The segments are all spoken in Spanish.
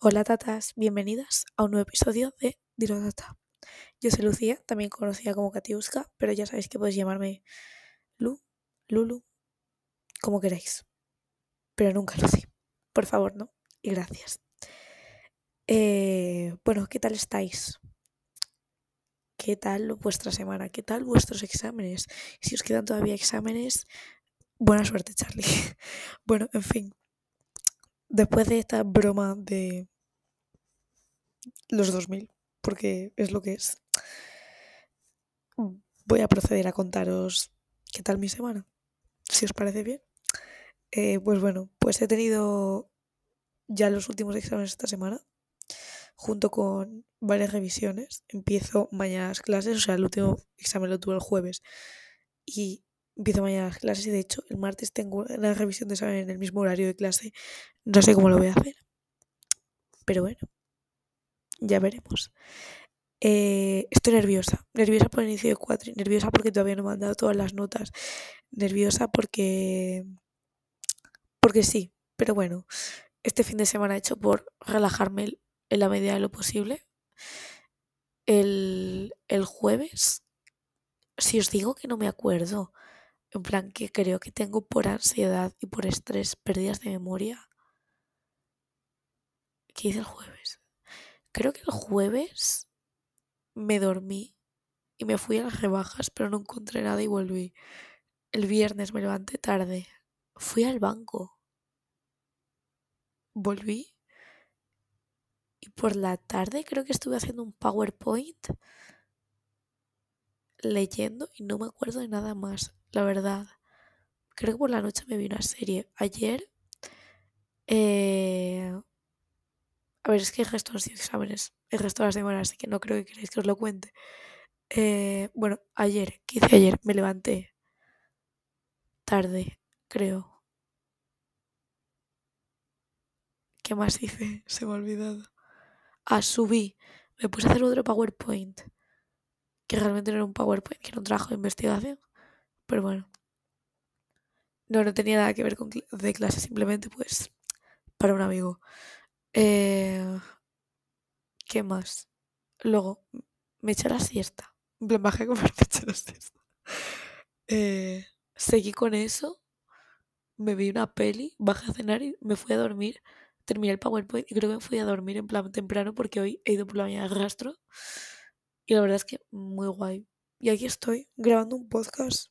Hola tatas, bienvenidas a un nuevo episodio de Dirotata. Yo soy Lucía, también conocida como Katiuska, pero ya sabéis que podéis llamarme Lu, Lulu, como queráis. Pero nunca Lucy. Por favor, ¿no? Y gracias. Eh, bueno, ¿qué tal estáis? ¿Qué tal vuestra semana? ¿Qué tal vuestros exámenes? Si os quedan todavía exámenes, buena suerte, Charlie. bueno, en fin. Después de esta broma de los 2000, porque es lo que es, voy a proceder a contaros qué tal mi semana, si os parece bien. Eh, pues bueno, pues he tenido ya los últimos exámenes esta semana, junto con varias revisiones. Empiezo mañana las clases, o sea, el último examen lo tuve el jueves y empiezo mañana las clases y de hecho el martes tengo la revisión de examen en el mismo horario de clase. No sé cómo lo voy a hacer. Pero bueno, ya veremos. Eh, estoy nerviosa, nerviosa por el inicio de cuatro, nerviosa porque todavía no me han dado todas las notas, nerviosa porque... porque sí, pero bueno, este fin de semana he hecho por relajarme en la medida de lo posible. El, el jueves, si os digo que no me acuerdo, en plan que creo que tengo por ansiedad y por estrés pérdidas de memoria. ¿Qué hice el jueves? Creo que el jueves me dormí y me fui a las rebajas, pero no encontré nada y volví. El viernes me levanté tarde. Fui al banco. Volví. Y por la tarde creo que estuve haciendo un PowerPoint leyendo y no me acuerdo de nada más, la verdad. Creo que por la noche me vi una serie. Ayer eh, a ver, es que el resto de exámenes, el resto de las semanas, así que no creo que queráis que os lo cuente. Eh, bueno, ayer, ¿qué hice ayer? Me levanté tarde, creo. ¿Qué más hice? Se me ha olvidado. Ah, subí. Me puse a hacer otro PowerPoint. Que realmente no era un PowerPoint, que era un trabajo de investigación. Pero bueno. No, no tenía nada que ver con de clase, simplemente pues para un amigo. Eh, ¿Qué más? Luego, me eché la siesta. En plan, bajé a comer, me eché la siesta. Eh, seguí con eso. Me vi una peli, bajé a cenar y me fui a dormir. Terminé el PowerPoint y creo que me fui a dormir en plan temprano porque hoy he ido por la mañana al rastro. Y la verdad es que muy guay. Y aquí estoy grabando un podcast.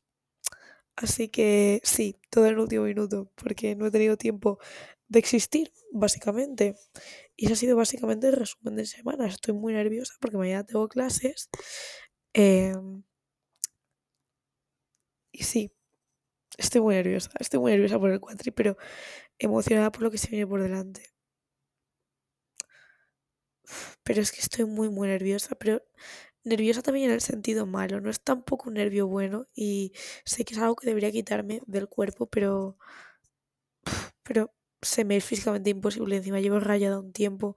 Así que sí, todo el último minuto, porque no he tenido tiempo de existir, básicamente. Y ese ha sido básicamente el resumen de semana. Estoy muy nerviosa porque mañana tengo clases. Em, y sí, estoy muy nerviosa. Estoy muy nerviosa por el cuatri, pero emocionada por lo que se viene por delante. Pero es que estoy muy, muy nerviosa. Pero nerviosa también en el sentido malo. No es tampoco un nervio bueno. Y sé que es algo que debería quitarme del cuerpo, pero. Pero se me es físicamente imposible. Encima llevo rayada un tiempo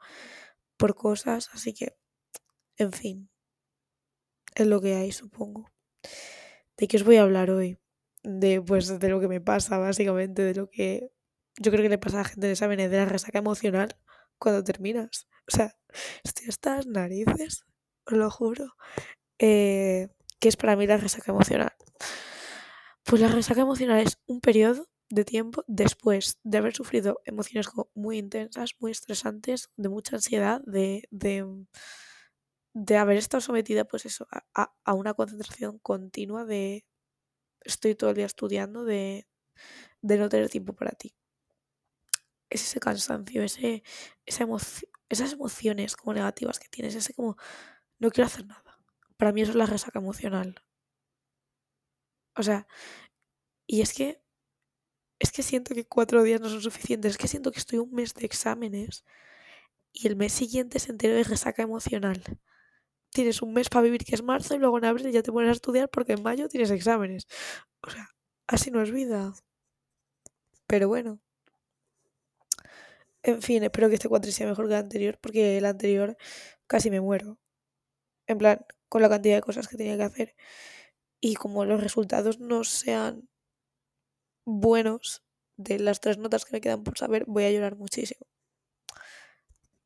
por cosas, así que, en fin, es lo que hay, supongo. ¿De qué os voy a hablar hoy? De, pues, de lo que me pasa, básicamente, de lo que yo creo que le pasa a la gente de exámenes, de la resaca emocional cuando terminas. O sea, estoy hasta narices, lo juro. Eh, ¿Qué es para mí la resaca emocional? Pues la resaca emocional es un periodo de tiempo después de haber sufrido emociones muy intensas, muy estresantes, de mucha ansiedad, de, de, de haber estado sometida pues eso, a, a, una concentración continua de estoy todo el día estudiando, de, de no tener tiempo para ti. Es ese cansancio, ese, esa esas emociones como negativas que tienes, ese como no quiero hacer nada. Para mí eso es la resaca emocional. O sea, y es que es que siento que cuatro días no son suficientes, es que siento que estoy un mes de exámenes y el mes siguiente es entero de resaca emocional. Tienes un mes para vivir que es marzo y luego en abril ya te pones a estudiar porque en mayo tienes exámenes. O sea, así no es vida. Pero bueno. En fin, espero que este cuatro sea mejor que el anterior porque el anterior casi me muero. En plan, con la cantidad de cosas que tenía que hacer. Y como los resultados no sean buenos de las tres notas que me quedan por saber, voy a llorar muchísimo.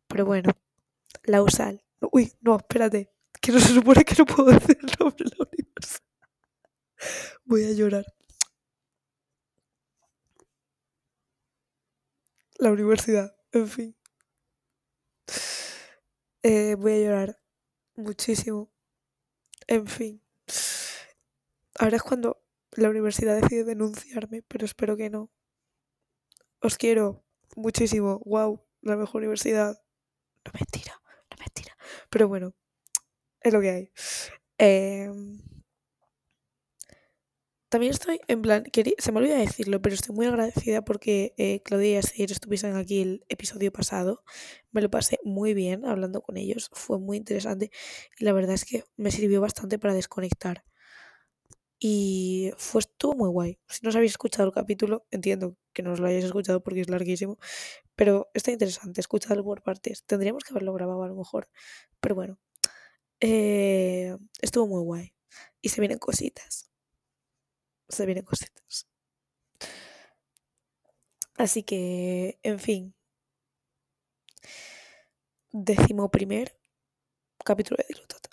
Pero bueno, la USAL. Uy, no, espérate. Que no se supone que no puedo decir nombre la universidad. Voy a llorar. La universidad, en fin. Eh, voy a llorar muchísimo. En fin. Ahora es cuando la universidad decide denunciarme, pero espero que no. Os quiero muchísimo. Wow, la mejor universidad. No mentira, no mentira. Pero bueno, es lo que hay. Em, también estoy en plan, se me olvida decirlo, pero estoy muy agradecida porque eh, Claudia y Asier estuviesen aquí el episodio pasado. Me lo pasé muy bien hablando con ellos, fue muy interesante y la verdad es que me sirvió bastante para desconectar. Y fue, estuvo muy guay. Si no os habéis escuchado el capítulo, entiendo que no os lo hayáis escuchado porque es larguísimo, pero está interesante, escuchadlo por partes. Tendríamos que haberlo grabado a lo mejor, pero bueno, eh, estuvo muy guay. Y se vienen cositas. Se vienen cositas. Así que, en fin. Décimo primer capítulo de Dilutata.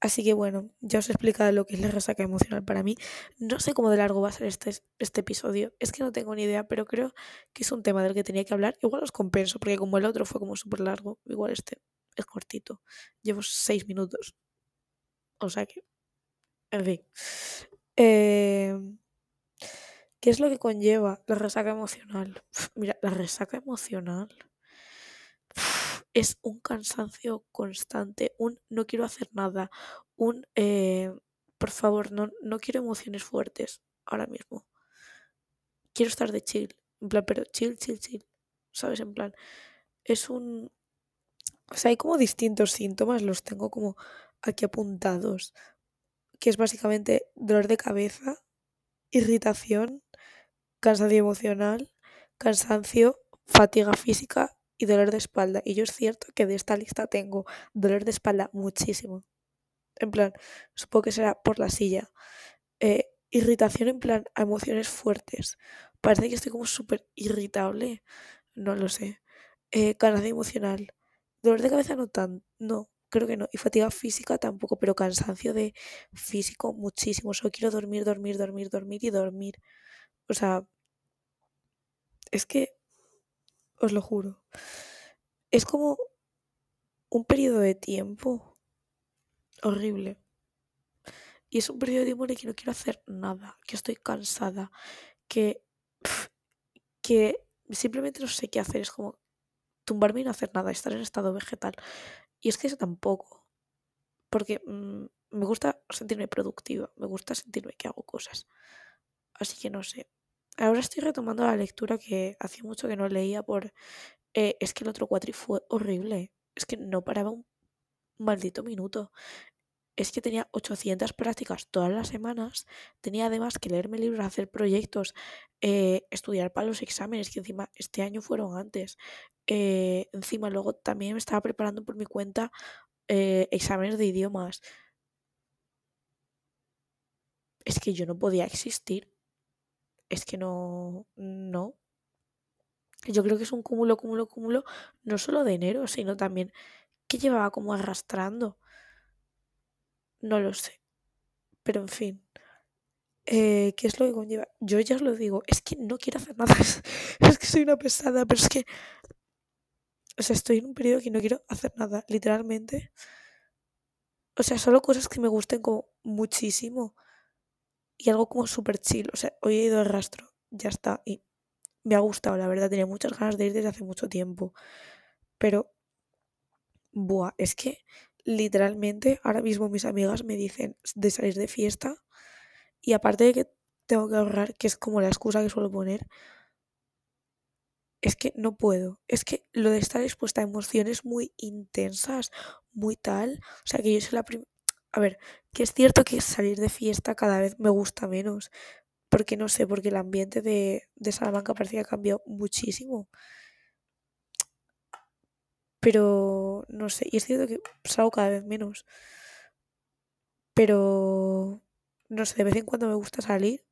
Así que bueno, ya os he explicado lo que es la resaca emocional para mí. No sé cómo de largo va a ser este, este episodio. Es que no tengo ni idea, pero creo que es un tema del que tenía que hablar. Igual os compenso, porque como el otro fue como súper largo, igual este es cortito. Llevo seis minutos. O sea que, en fin. Em, ¿Qué es lo que conlleva la resaca emocional? mira, la resaca emocional es un cansancio constante, un no quiero hacer nada, un eh, por favor, no, no quiero emociones fuertes ahora mismo. Quiero estar de chill, en plan, pero chill, chill, chill. ¿Sabes? En plan, es un, o sea, hay como distintos síntomas, los tengo como aquí apuntados, que es básicamente dolor de cabeza, irritación, cansancio emocional, cansancio, fatiga física y dolor de espalda. Y yo es cierto que de esta lista tengo dolor de espalda muchísimo. En plan, supongo que será por la silla. Eh, irritación en plan a emociones fuertes. Parece que estoy como súper irritable. No lo sé. Eh, cansancio emocional. Dolor de cabeza no tan, no, creo que no. Y fatiga física tampoco, pero cansancio de físico muchísimo. Solo quiero dormir, dormir, dormir, dormir y dormir. O sea, es que, os lo juro, es como un periodo de tiempo horrible. Y es un periodo de tiempo en el que no quiero hacer nada, que estoy cansada, que, que simplemente no sé qué hacer. Es como, tumbarme y no hacer nada, estar en estado vegetal. Y es que eso tampoco. Porque mm, me gusta sentirme productiva, me gusta sentirme que hago cosas. Así que no sé. Ahora estoy retomando la lectura que hacía mucho que no leía por... Eh, es que el otro cuatri fue horrible. Es que no paraba un maldito minuto es que tenía 800 prácticas todas las semanas, tenía además que leerme libros, hacer proyectos, eh, estudiar para los exámenes, que encima este año fueron antes. Eh, encima luego también me estaba preparando por mi cuenta eh, exámenes de idiomas. Es que yo no podía existir. Es que no, no. Yo creo que es un cúmulo, cúmulo, cúmulo, no solo de enero, sino también que llevaba como arrastrando. No lo sé. Pero en fin. Eh, ¿Qué es lo que conlleva? Yo ya os lo digo, es que no quiero hacer nada. es que soy una pesada, pero es que. O sea, estoy en un periodo que no quiero hacer nada, literalmente. O sea, solo cosas que me gusten como muchísimo. Y algo como súper chill. O sea, hoy he ido al rastro, ya está. Y me ha gustado, la verdad. Tenía muchas ganas de ir desde hace mucho tiempo. Pero. Buah, es que literalmente ahora mismo mis amigas me dicen de salir de fiesta y aparte de que tengo que ahorrar, que es como la excusa que suelo poner, es que no puedo. Es que lo de estar expuesta a emociones muy intensas, muy tal, o sea que yo soy la primera... A ver, que es cierto que salir de fiesta cada vez me gusta menos, porque no sé, porque el ambiente de, de Salamanca parece que ha cambiado muchísimo. Pero no sé, y es cierto que salgo cada vez menos. Pero no sé, de vez en cuando me gusta salir.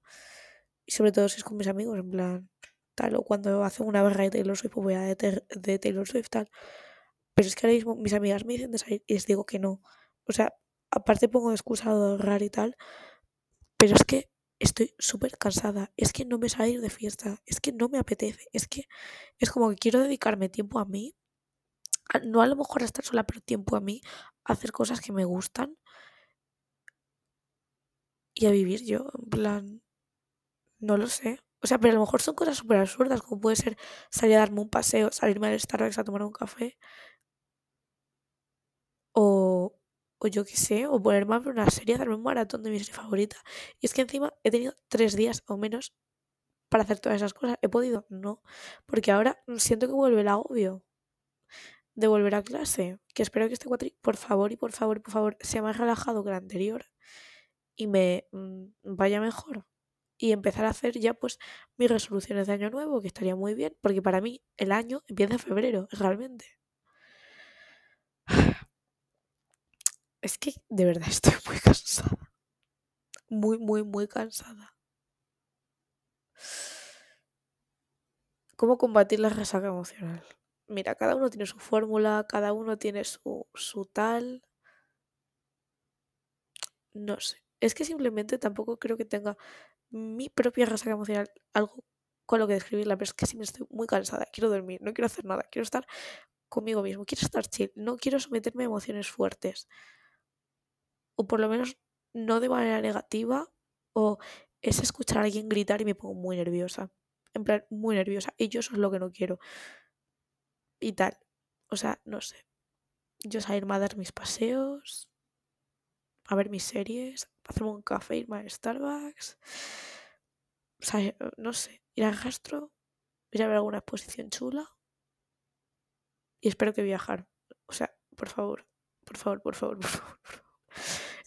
Y sobre todo si es con mis amigos, en plan, tal, o cuando hacen una barra de Taylor Swift, pues voy a de, de Taylor Swift, tal. Pero es que ahora mismo mis amigas me dicen de salir y les digo que no. O sea, aparte pongo excusa de ahorrar y tal, pero es que estoy súper cansada. Es que no me sale ir de fiesta. Es que no me apetece. Es que es como que quiero dedicarme tiempo a mí. No a lo mejor a estar sola, pero tiempo a mí. A hacer cosas que me gustan. Y a vivir yo. En plan. No lo sé. O sea, pero a lo mejor son cosas súper absurdas, como puede ser salir a darme un paseo, salirme al Starbucks a tomar un café. O, o yo qué sé, o ponerme a ver una serie, darme un maratón de mi serie favorita. Y es que encima he tenido tres días o menos para hacer todas esas cosas. ¿He podido? No. Porque ahora siento que vuelve el agobio de volver a clase. Que espero que este cuatri, por favor y por favor, por favor, sea más relajado que el anterior y me mm, vaya mejor. Y empezar a hacer ya pues mis resoluciones de año nuevo, que estaría muy bien, porque para mí el año empieza en febrero, realmente. Es que de verdad estoy muy cansada. Muy, muy, muy cansada. ¿Cómo combatir la resaca emocional? Mira, cada uno tiene su fórmula, cada uno tiene su, su tal. No sé. Es que simplemente tampoco creo que tenga mi propia resaca emocional algo con lo que describirla, pero es que sí me estoy muy cansada. Quiero dormir, no quiero hacer nada, quiero estar conmigo mismo, quiero estar chill, no quiero someterme a emociones fuertes. O por lo menos no de manera negativa, o es escuchar a alguien gritar y me pongo muy nerviosa. En plan, muy nerviosa. Y yo eso es lo que no quiero. Y tal. O sea, no sé. Yo salirme a dar mis paseos, a ver mis series, hacerme un café, irme a Starbucks. O sea, no sé, ir al gastro, ir a ver alguna exposición chula. Y espero que viajar. O sea, por favor, por favor, por favor, por favor. Por favor.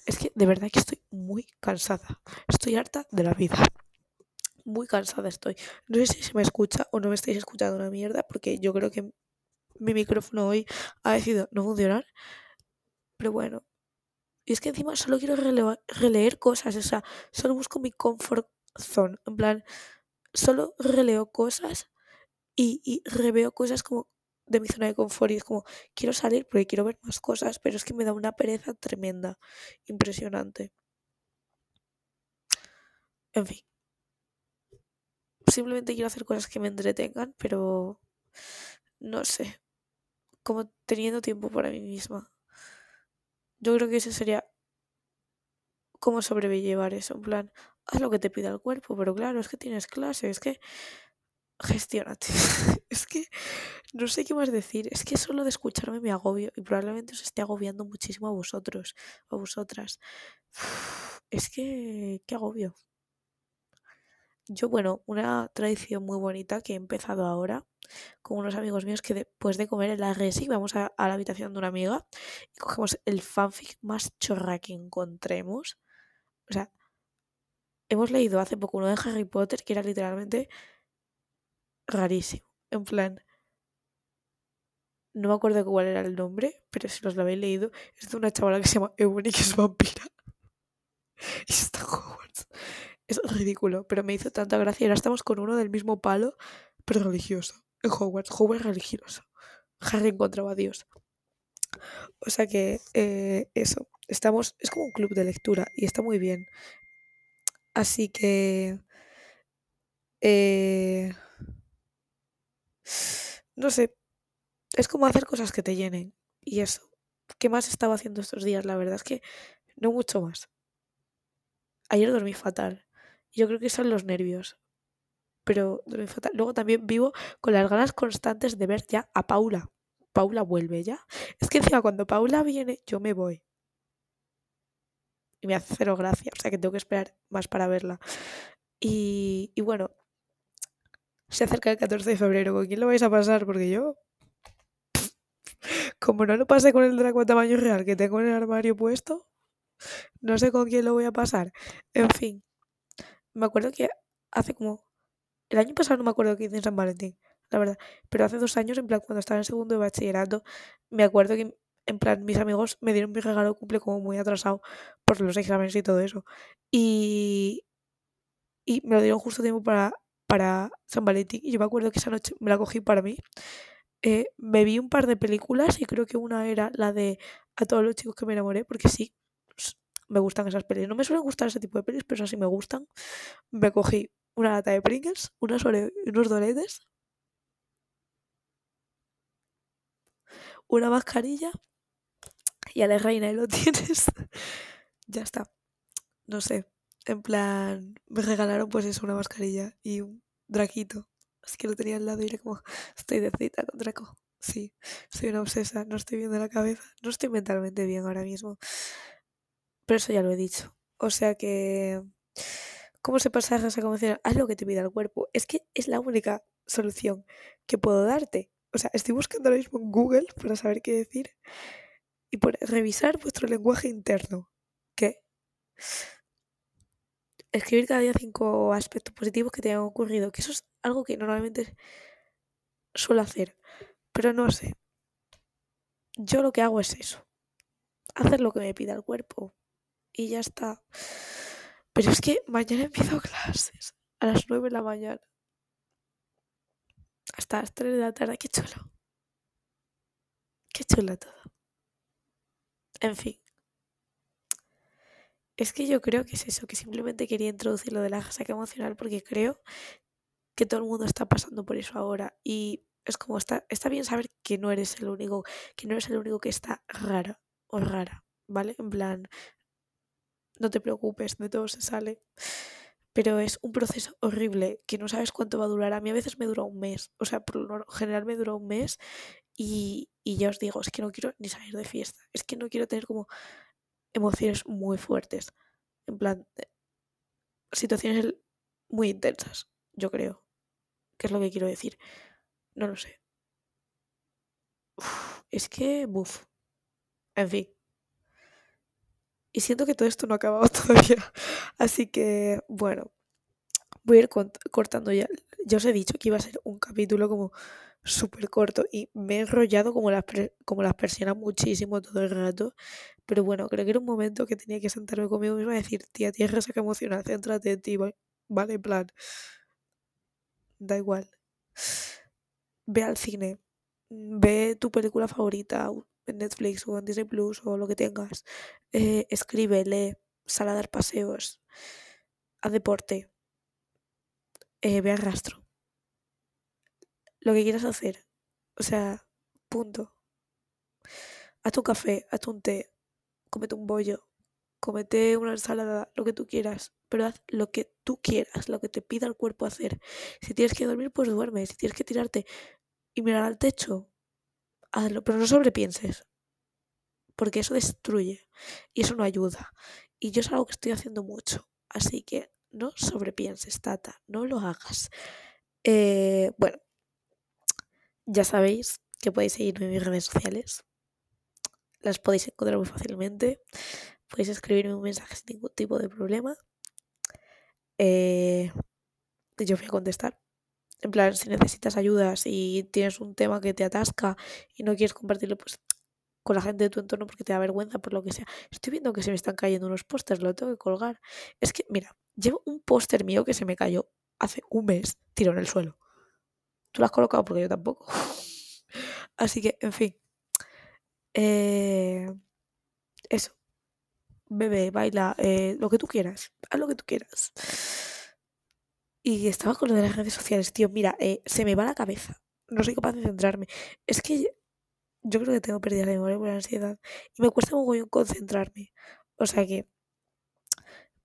Es que de verdad que estoy muy cansada. Estoy harta de la vida. Muy cansada estoy. No sé si se me escucha o no me estáis escuchando una mierda, porque yo creo que mi micrófono hoy ha decidido no funcionar. Pero bueno. Y es que encima solo quiero releer cosas. O sea, solo busco mi comfort zone. En plan, solo releo cosas y, y reveo cosas como de mi zona de confort y es como, quiero salir porque quiero ver más cosas, pero es que me da una pereza tremenda, impresionante. En fin. Simplemente quiero hacer cosas que me entretengan, pero no sé, como teniendo tiempo para mí misma. Yo creo que ese sería cómo sobrellevar eso, en plan, haz lo que te pida el cuerpo, pero claro, es que tienes clase, es que gestiónate. es que no sé qué más decir. Es que solo de escucharme me agobio y probablemente os esté agobiando muchísimo a vosotros, a vosotras. es que, qué agobio. Yo, bueno, una tradición muy bonita que he empezado ahora con unos amigos míos que después de comer en la resi vamos a, la habitación de una amiga y cogemos el fanfic más chorra que encontremos. O sea, hemos leído hace poco uno de Harry Potter que era literalmente rarísimo. En plan, no me acuerdo cuál era el nombre, pero si los lo habéis leído, es de una chavala que se llama Eunice que es vampira. y está Hogwarts. Es ridículo, pero me hizo tanta gracia. ahora estamos con uno del mismo palo, pero religioso. En Hogwarts, Hogwarts religioso. Harry encontraba a Dios. O sea que eh, eso, estamos, es como un club de lectura y está muy bien. Así que... Eh, no sé, es como hacer cosas que te llenen. Y eso. ¿Qué más estaba haciendo estos días? La verdad es que no mucho más. Ayer dormí fatal. Yo creo que son los nervios. Pero. Luego también vivo con las ganas constantes de ver ya a Paula. Paula vuelve ya. Es que encima cuando Paula viene, yo me voy. Y me hace cero gracia. O sea que tengo que esperar más para verla. Y, y bueno, se acerca el 14 de febrero. ¿Con quién lo vais a pasar? Porque yo. Como no lo pasé con el dragón tamaño real que tengo en el armario puesto, no sé con quién lo voy a pasar. En fin, me acuerdo que hace como. El año pasado no me acuerdo que hice en San Valentín, la verdad. Pero hace dos años, en plan, cuando estaba en segundo de bachillerato, me acuerdo que, en plan, mis amigos me dieron mi regalo cumple como muy atrasado por los exámenes y todo eso. Y. Y me lo dieron justo tiempo para para San Valentín. Y yo me acuerdo que esa noche me la cogí para mí. Eh, me vi un par de películas y creo que una era la de A todos los chicos que me enamoré, porque sí, me gustan esas pelis. No me suelen gustar ese tipo de pelis, pero así me gustan. Me cogí una lata de Pringles, unas unos doletes, una mascarilla y a la reina y lo tienes. ya está. No sé. En plan, me regalaron pues eso, una mascarilla y un draquito. Así que lo tenía al lado y era como, estoy de cita con Draco. Sí, soy una obsesa, no estoy bien de la cabeza. No estoy mentalmente bien ahora mismo. Pero eso ya lo he dicho. O sea que... ¿Cómo se pasa esa convención? Haz lo que te pida el cuerpo. Es que es la única solución que puedo darte. O sea, estoy buscando ahora mismo en Google para saber qué decir y por revisar vuestro lenguaje interno. ¿Qué? Escribir cada día cinco aspectos positivos que te hayan ocurrido, que eso es algo que normalmente suelo hacer, pero no sé. Yo lo que hago es eso, hacer lo que me pida el cuerpo y ya está. Pero es que mañana empiezo clases a las nueve de la mañana. Hasta las 3 de la tarde, qué chulo. Qué chulo todo. En fin. Es que yo creo que es eso, que simplemente quería introducir lo de la resaca emocional porque creo que todo el mundo está pasando por eso ahora y es como está, está bien saber que no eres el único, que no eres el único que está rara o rara, ¿vale? En plan, no te preocupes, de todo se sale. Pero es un proceso horrible que no sabes cuánto va a durar. A mí a veces me dura un mes, o sea, por lo general me dura un mes y, y ya os digo, es que no quiero ni salir de fiesta, es que no quiero tener como emociones muy fuertes, en plan, eh, situaciones muy intensas, yo creo, que es lo que quiero decir. No lo sé. es que, buf. En fin. Y siento que todo esto no ha acabado todavía. Así que, bueno, voy a ir cortando ya. Ya os he dicho que iba a ser un capítulo como súper corto y me he enrollado como las, como las persianas muchísimo todo el rato. Pero bueno, creo que era un momento que tenía que sentarme conmigo misma y decir, tía, tienes resaca emocional, céntrate en ti, vale, plan. Da igual. Ve al cine. Ve tu película favorita en Netflix o en Disney Plus o lo que tengas. Eh, escribe, lee, sal a dar paseos, haz deporte, eh, ve al rastro lo que quieras hacer. O sea, punto. Haz un café, haz un té, comete un bollo, comete una ensalada, lo que tú quieras, pero haz lo que tú quieras, lo que te pida el cuerpo hacer. Si tienes que dormir, pues duerme. Si tienes que tirarte y mirar al techo, pero no sobrepienses, porque eso destruye y eso no ayuda. Y yo es algo que estoy haciendo mucho, así que no sobrepienses, tata, no lo hagas. Eh, bueno, ya sabéis que podéis seguirme en mis redes sociales. Las podéis encontrar muy fácilmente. Podéis escribirme un mensaje sin ningún tipo de problema. Eh, yo voy a contestar. En plan, si necesitas ayuda, si tienes un tema que te atasca y no quieres compartirlo, pues con la gente de tu entorno porque te da vergüenza por lo que sea. Estoy viendo que se me están cayendo unos pósters, lo tengo que colgar. Es que, mira, llevo un póster mío que se me cayó hace un mes, tiro en el suelo. Tú lo has colocado porque yo tampoco. Así que, en fin. Eh, eso. Bebe, baila, eh, lo que tú quieras. Haz lo que tú quieras. Y estaba con lo de las redes sociales, tío. Mira, eh, se me va la cabeza. No soy capaz de centrarme. Es que yo creo que tengo pérdida de memoria por la ansiedad. Y me cuesta muy concentrarme. O sea que,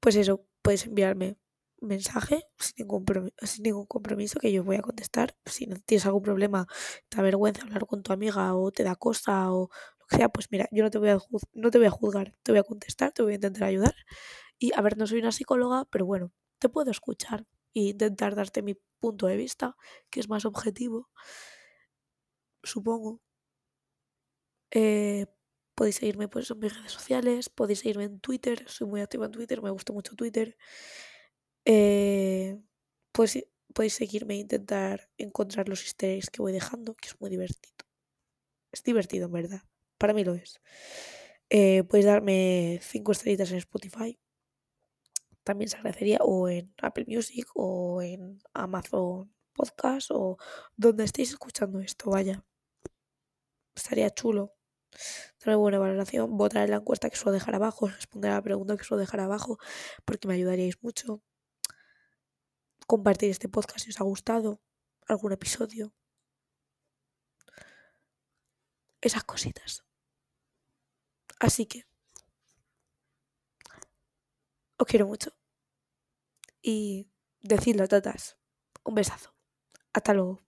pues eso, puedes enviarme mensaje sin ningún, compromiso que yo voy a contestar. Si no tienes algún problema, te da vergüenza hablar con tu amiga o te da cosa o lo que sea, pues mira, yo no te voy a, no te voy a juzgar, te voy a contestar, te voy a intentar ayudar. Y a ver, no soy una psicóloga, pero bueno, te puedo escuchar e intentar darte mi punto de vista, que es más objetivo, supongo. Eh, podéis seguirme pues, en mis redes sociales, podéis seguirme en Twitter, soy muy activa en Twitter, me gusta mucho Twitter. Eh, pues podéis seguirme e intentar encontrar los easter que voy dejando, que es muy divertido. Es divertido, en verdad. Para mí lo es. Eh, podéis darme 5 estrellitas en Spotify. También se agradecería. O en Apple Music o en Amazon Podcast o donde estéis escuchando esto, vaya. estaría chulo. Darme buena valoración, votar en la encuesta que suelo dejar abajo, responder a la pregunta que suelo dejar abajo, porque me ayudaríais mucho. Compartir este podcast si os ha gustado, algún episodio. Esas cositas. Así que os quiero mucho. Y decidlo, todas. Un besazo. Hasta luego.